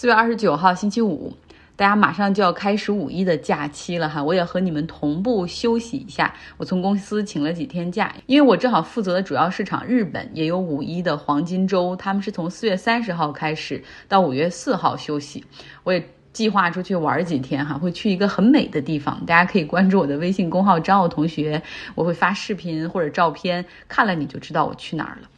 四月二十九号星期五，大家马上就要开始五一的假期了哈，我也和你们同步休息一下。我从公司请了几天假，因为我正好负责的主要市场日本也有五一的黄金周，他们是从四月三十号开始到五月四号休息。我也计划出去玩几天哈，会去一个很美的地方，大家可以关注我的微信公号张奥同学，我会发视频或者照片，看了你就知道我去哪儿了。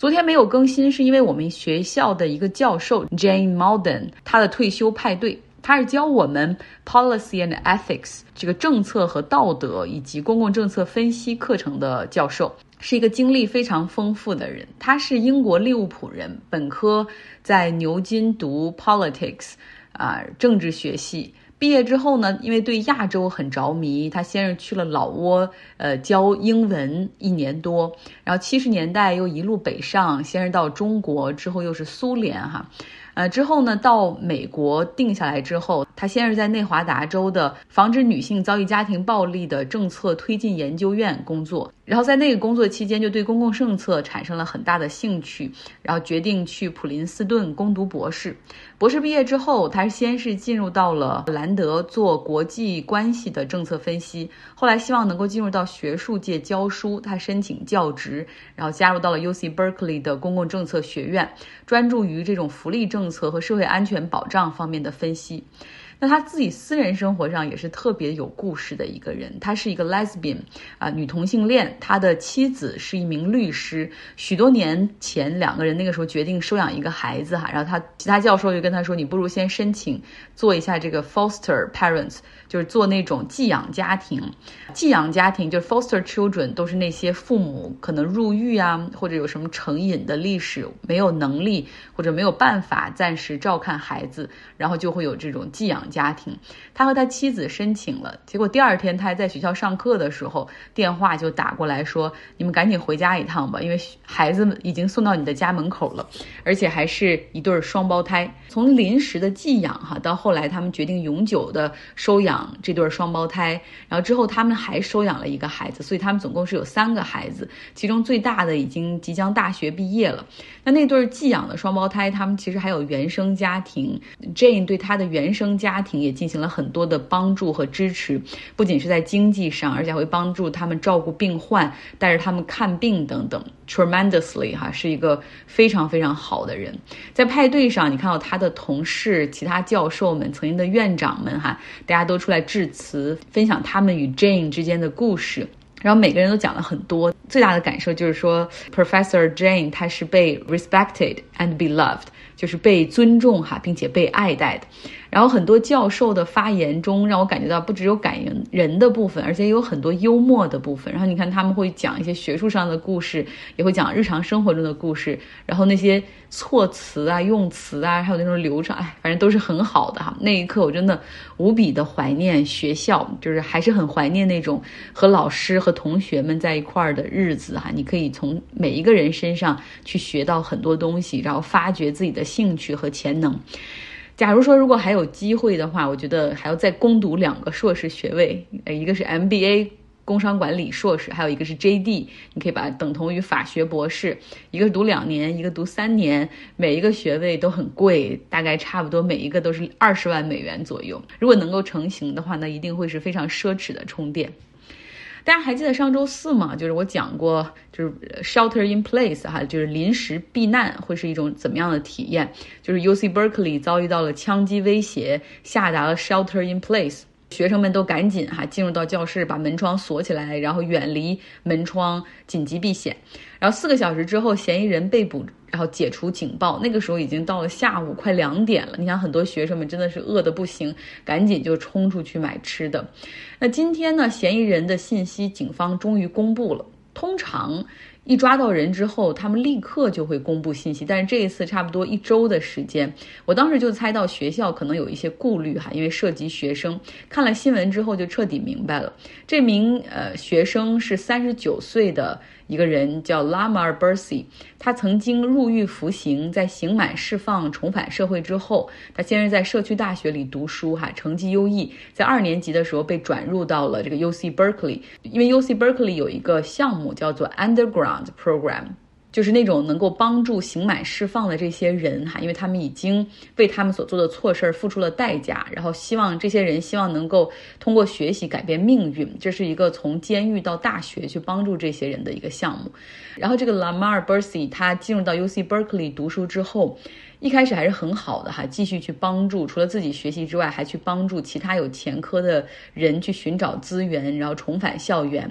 昨天没有更新，是因为我们学校的一个教授 Jane Malden 他的退休派对，他是教我们 Policy and Ethics 这个政策和道德以及公共政策分析课程的教授，是一个经历非常丰富的人。他是英国利物浦人，本科在牛津读 Politics 啊政治学系。毕业之后呢，因为对亚洲很着迷，他先是去了老挝，呃，教英文一年多，然后七十年代又一路北上，先是到中国，之后又是苏联，哈。呃，之后呢，到美国定下来之后，他先是在内华达州的防止女性遭遇家庭暴力的政策推进研究院工作，然后在那个工作期间就对公共政策产生了很大的兴趣，然后决定去普林斯顿攻读博士。博士毕业之后，他先是进入到了兰德做国际关系的政策分析，后来希望能够进入到学术界教书，他申请教职，然后加入到了 U C Berkeley 的公共政策学院，专注于这种福利政策策和社会安全保障方面的分析。那他自己私人生活上也是特别有故事的一个人，他是一个 lesbian 啊，女同性恋。他的妻子是一名律师。许多年前，两个人那个时候决定收养一个孩子哈，然后他其他教授就跟他说：“你不如先申请做一下这个 foster parents，就是做那种寄养家庭。寄养家庭就是 foster children，都是那些父母可能入狱啊，或者有什么成瘾的历史，没有能力或者没有办法暂时照看孩子，然后就会有这种寄养。”家庭，他和他妻子申请了，结果第二天他还在学校上课的时候，电话就打过来说：“你们赶紧回家一趟吧，因为孩子们已经送到你的家门口了，而且还是一对双胞胎。从临时的寄养哈，到后来他们决定永久的收养这对双胞胎，然后之后他们还收养了一个孩子，所以他们总共是有三个孩子，其中最大的已经即将大学毕业了。那那对寄养的双胞胎，他们其实还有原生家庭，Jane 对他的原生家。家庭也进行了很多的帮助和支持，不仅是在经济上，而且会帮助他们照顾病患，带着他们看病等等。Tremendously 哈，是一个非常非常好的人。在派对上，你看到他的同事、其他教授们、曾经的院长们哈，大家都出来致辞，分享他们与 Jane 之间的故事。然后每个人都讲了很多。最大的感受就是说，Professor Jane 她是被 respected and beloved，就是被尊重哈，并且被爱戴的。然后很多教授的发言中，让我感觉到不只有感人人的部分，而且有很多幽默的部分。然后你看他们会讲一些学术上的故事，也会讲日常生活中的故事。然后那些措辞啊、用词啊，还有那种流畅，哎，反正都是很好的哈。那一刻我真的无比的怀念学校，就是还是很怀念那种和老师和同学们在一块儿的日子哈。你可以从每一个人身上去学到很多东西，然后发掘自己的兴趣和潜能。假如说如果还有机会的话，我觉得还要再攻读两个硕士学位，呃，一个是 MBA 工商管理硕士，还有一个是 JD，你可以把它等同于法学博士，一个读两年，一个读三年，每一个学位都很贵，大概差不多每一个都是二十万美元左右。如果能够成型的话，那一定会是非常奢侈的充电。大家还记得上周四吗？就是我讲过，就是 shelter in place 哈，就是临时避难会是一种怎么样的体验？就是 U C Berkeley 遭遇到了枪击威胁，下达了 shelter in place，学生们都赶紧哈进入到教室，把门窗锁起来，然后远离门窗，紧急避险。然后四个小时之后，嫌疑人被捕。然后解除警报，那个时候已经到了下午快两点了。你想，很多学生们真的是饿得不行，赶紧就冲出去买吃的。那今天呢，嫌疑人的信息，警方终于公布了。通常一抓到人之后，他们立刻就会公布信息，但是这一次差不多一周的时间。我当时就猜到学校可能有一些顾虑哈，因为涉及学生。看了新闻之后，就彻底明白了，这名呃学生是三十九岁的。一个人叫 Lamar Bercy，他曾经入狱服刑，在刑满释放重返社会之后，他先是在社区大学里读书，哈，成绩优异，在二年级的时候被转入到了这个 U C Berkeley，因为 U C Berkeley 有一个项目叫做 Underground Program。就是那种能够帮助刑满释放的这些人哈，因为他们已经为他们所做的错事儿付出了代价，然后希望这些人希望能够通过学习改变命运，这是一个从监狱到大学去帮助这些人的一个项目。然后这个 Lamar Bursey 他进入到 UC Berkeley 读书之后，一开始还是很好的哈，继续去帮助除了自己学习之外，还去帮助其他有前科的人去寻找资源，然后重返校园。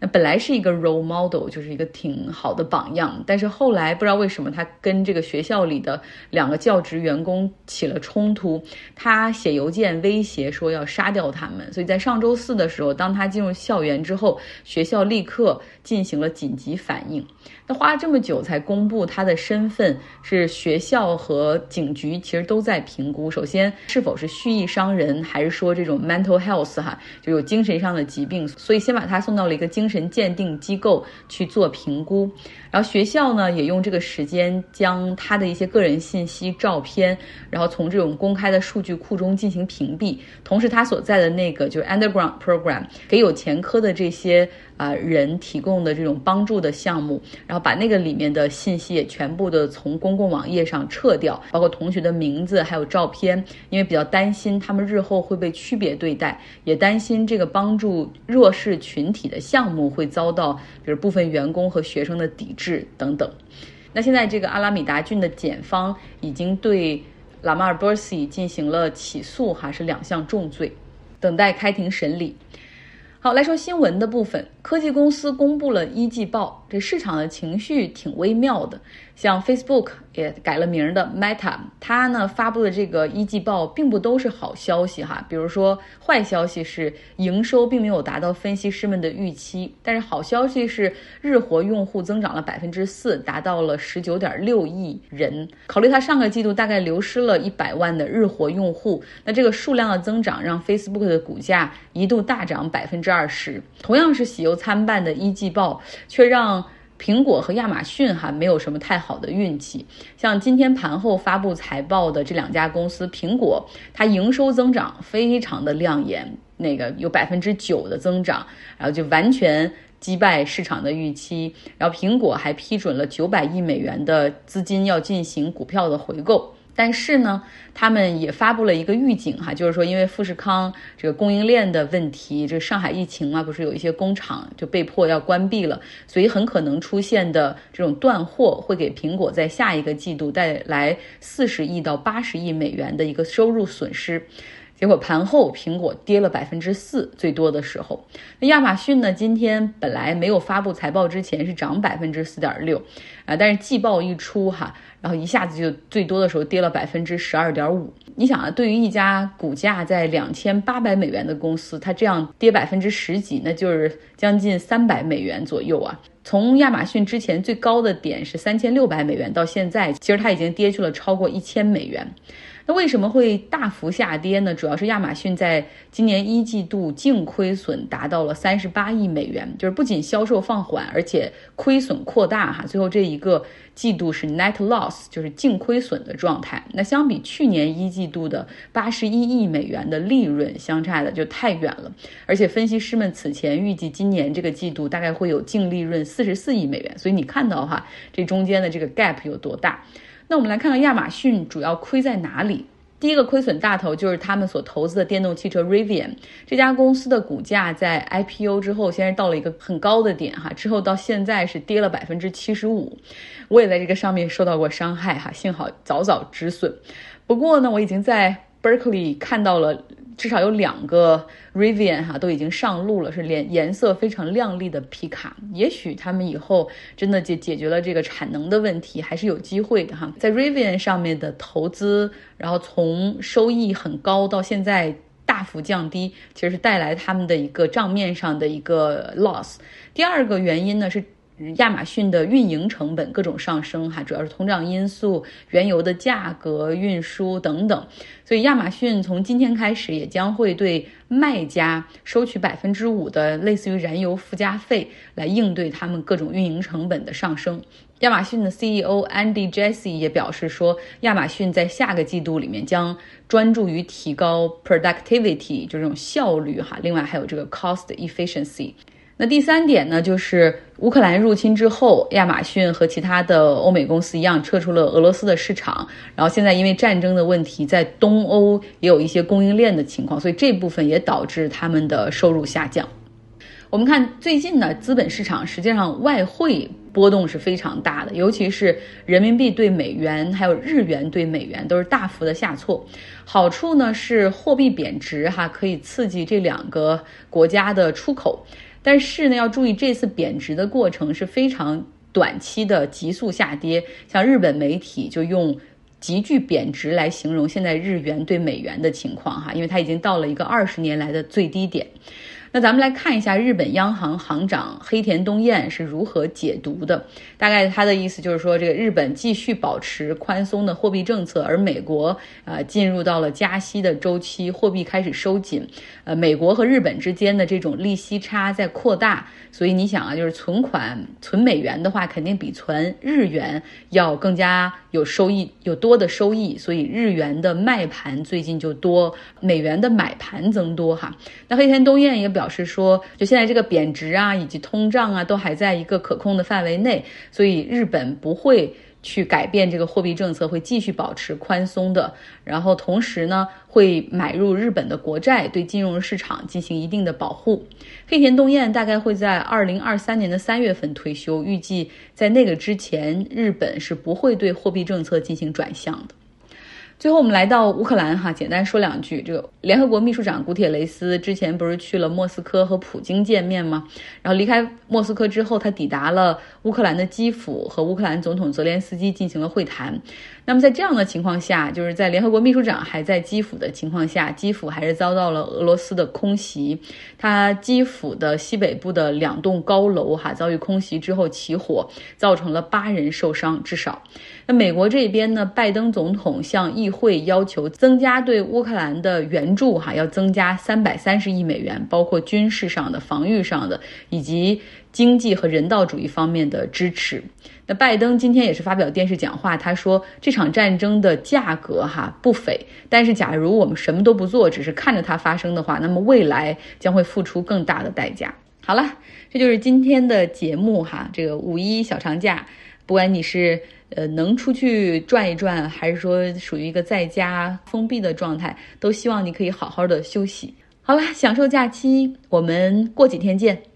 那本来是一个 role model，就是一个挺好的榜样，但是后来不知道为什么他跟这个学校里的两个教职员工起了冲突，他写邮件威胁说要杀掉他们，所以在上周四的时候，当他进入校园之后，学校立刻进行了紧急反应。那花了这么久才公布他的身份，是学校和警局其实都在评估，首先是否是蓄意伤人，还是说这种 mental health 哈，就有精神上的疾病，所以先把他送到了一个精神鉴定机构去做评估。然后学校呢，也用这个时间将他的一些个人信息、照片，然后从这种公开的数据库中进行屏蔽。同时，他所在的那个就是 underground program 给有前科的这些。啊，人提供的这种帮助的项目，然后把那个里面的信息也全部的从公共网页上撤掉，包括同学的名字还有照片，因为比较担心他们日后会被区别对待，也担心这个帮助弱势群体的项目会遭到，比如部分员工和学生的抵制等等。那现在这个阿拉米达郡的检方已经对拉马尔·波西进行了起诉，哈，是两项重罪，等待开庭审理。好，来说新闻的部分。科技公司公布了一季报，这市场的情绪挺微妙的。像 Facebook 也改了名的 Meta，它呢发布的这个一季报并不都是好消息哈。比如说，坏消息是营收并没有达到分析师们的预期，但是好消息是日活用户增长了百分之四，达到了十九点六亿人。考虑它上个季度大概流失了一百万的日活用户，那这个数量的增长让 Facebook 的股价一度大涨百分之二十。同样是喜忧参半的一季报，却让。苹果和亚马逊哈没有什么太好的运气，像今天盘后发布财报的这两家公司，苹果它营收增长非常的亮眼，那个有百分之九的增长，然后就完全击败市场的预期，然后苹果还批准了九百亿美元的资金要进行股票的回购。但是呢，他们也发布了一个预警哈，就是说，因为富士康这个供应链的问题，这上海疫情嘛，不是有一些工厂就被迫要关闭了，所以很可能出现的这种断货会给苹果在下一个季度带来四十亿到八十亿美元的一个收入损失。结果盘后苹果跌了百分之四，最多的时候，那亚马逊呢？今天本来没有发布财报之前是涨百分之四点六，啊，但是季报一出哈，然后一下子就最多的时候跌了百分之十二点五。你想啊，对于一家股价在两千八百美元的公司，它这样跌百分之十几，那就是将近三百美元左右啊。从亚马逊之前最高的点是三千六百美元，到现在其实它已经跌去了超过一千美元。那为什么会大幅下跌呢？主要是亚马逊在今年一季度净亏损达到了三十八亿美元，就是不仅销售放缓，而且亏损扩大哈。最后这一个季度是 net loss，就是净亏损的状态。那相比去年一季度的八十一亿美元的利润，相差的就太远了。而且分析师们此前预计今年这个季度大概会有净利润四十四亿美元，所以你看到哈，这中间的这个 gap 有多大？那我们来看看亚马逊主要亏在哪里。第一个亏损大头就是他们所投资的电动汽车 Rivian 这家公司的股价在 IPO 之后，先是到了一个很高的点哈，之后到现在是跌了百分之七十五。我也在这个上面受到过伤害哈，幸好早早止损。不过呢，我已经在 Berkeley 看到了。至少有两个 Rivian 哈都已经上路了，是颜颜色非常亮丽的皮卡。也许他们以后真的解解决了这个产能的问题，还是有机会的哈。在 Rivian 上面的投资，然后从收益很高到现在大幅降低，其实是带来他们的一个账面上的一个 loss。第二个原因呢是。亚马逊的运营成本各种上升，哈，主要是通胀因素、原油的价格、运输等等，所以亚马逊从今天开始也将会对卖家收取百分之五的类似于燃油附加费，来应对他们各种运营成本的上升。亚马逊的 CEO Andy Jassy 也表示说，亚马逊在下个季度里面将专注于提高 productivity，就这种效率，哈，另外还有这个 cost efficiency。那第三点呢，就是乌克兰入侵之后，亚马逊和其他的欧美公司一样撤出了俄罗斯的市场，然后现在因为战争的问题，在东欧也有一些供应链的情况，所以这部分也导致他们的收入下降。我们看最近呢，资本市场实际上外汇波动是非常大的，尤其是人民币对美元还有日元对美元都是大幅的下挫。好处呢是货币贬值哈，可以刺激这两个国家的出口。但是呢，要注意这次贬值的过程是非常短期的急速下跌。像日本媒体就用急剧贬值来形容现在日元对美元的情况哈，因为它已经到了一个二十年来的最低点。那咱们来看一下日本央行行长黑田东彦是如何解读的。大概他的意思就是说，这个日本继续保持宽松的货币政策，而美国呃进入到了加息的周期，货币开始收紧。呃，美国和日本之间的这种利息差在扩大，所以你想啊，就是存款存美元的话，肯定比存日元要更加有收益，有多的收益。所以日元的卖盘最近就多，美元的买盘增多哈。那黑田东彦也表。表示说，就现在这个贬值啊，以及通胀啊，都还在一个可控的范围内，所以日本不会去改变这个货币政策，会继续保持宽松的。然后同时呢，会买入日本的国债，对金融市场进行一定的保护。黑田东彦大概会在二零二三年的三月份退休，预计在那个之前，日本是不会对货币政策进行转向的。最后，我们来到乌克兰哈，简单说两句。这个联合国秘书长古铁雷斯之前不是去了莫斯科和普京见面吗？然后离开莫斯科之后，他抵达了乌克兰的基辅，和乌克兰总统泽连斯基进行了会谈。那么在这样的情况下，就是在联合国秘书长还在基辅的情况下，基辅还是遭到了俄罗斯的空袭。它基辅的西北部的两栋高楼哈遭遇空袭之后起火，造成了八人受伤，至少。那美国这边呢，拜登总统向议会要求增加对乌克兰的援助哈，要增加三百三十亿美元，包括军事上的、防御上的以及。经济和人道主义方面的支持。那拜登今天也是发表电视讲话，他说这场战争的价格哈不菲，但是假如我们什么都不做，只是看着它发生的话，那么未来将会付出更大的代价。好了，这就是今天的节目哈。这个五一小长假，不管你是呃能出去转一转，还是说属于一个在家封闭的状态，都希望你可以好好的休息。好了，享受假期，我们过几天见。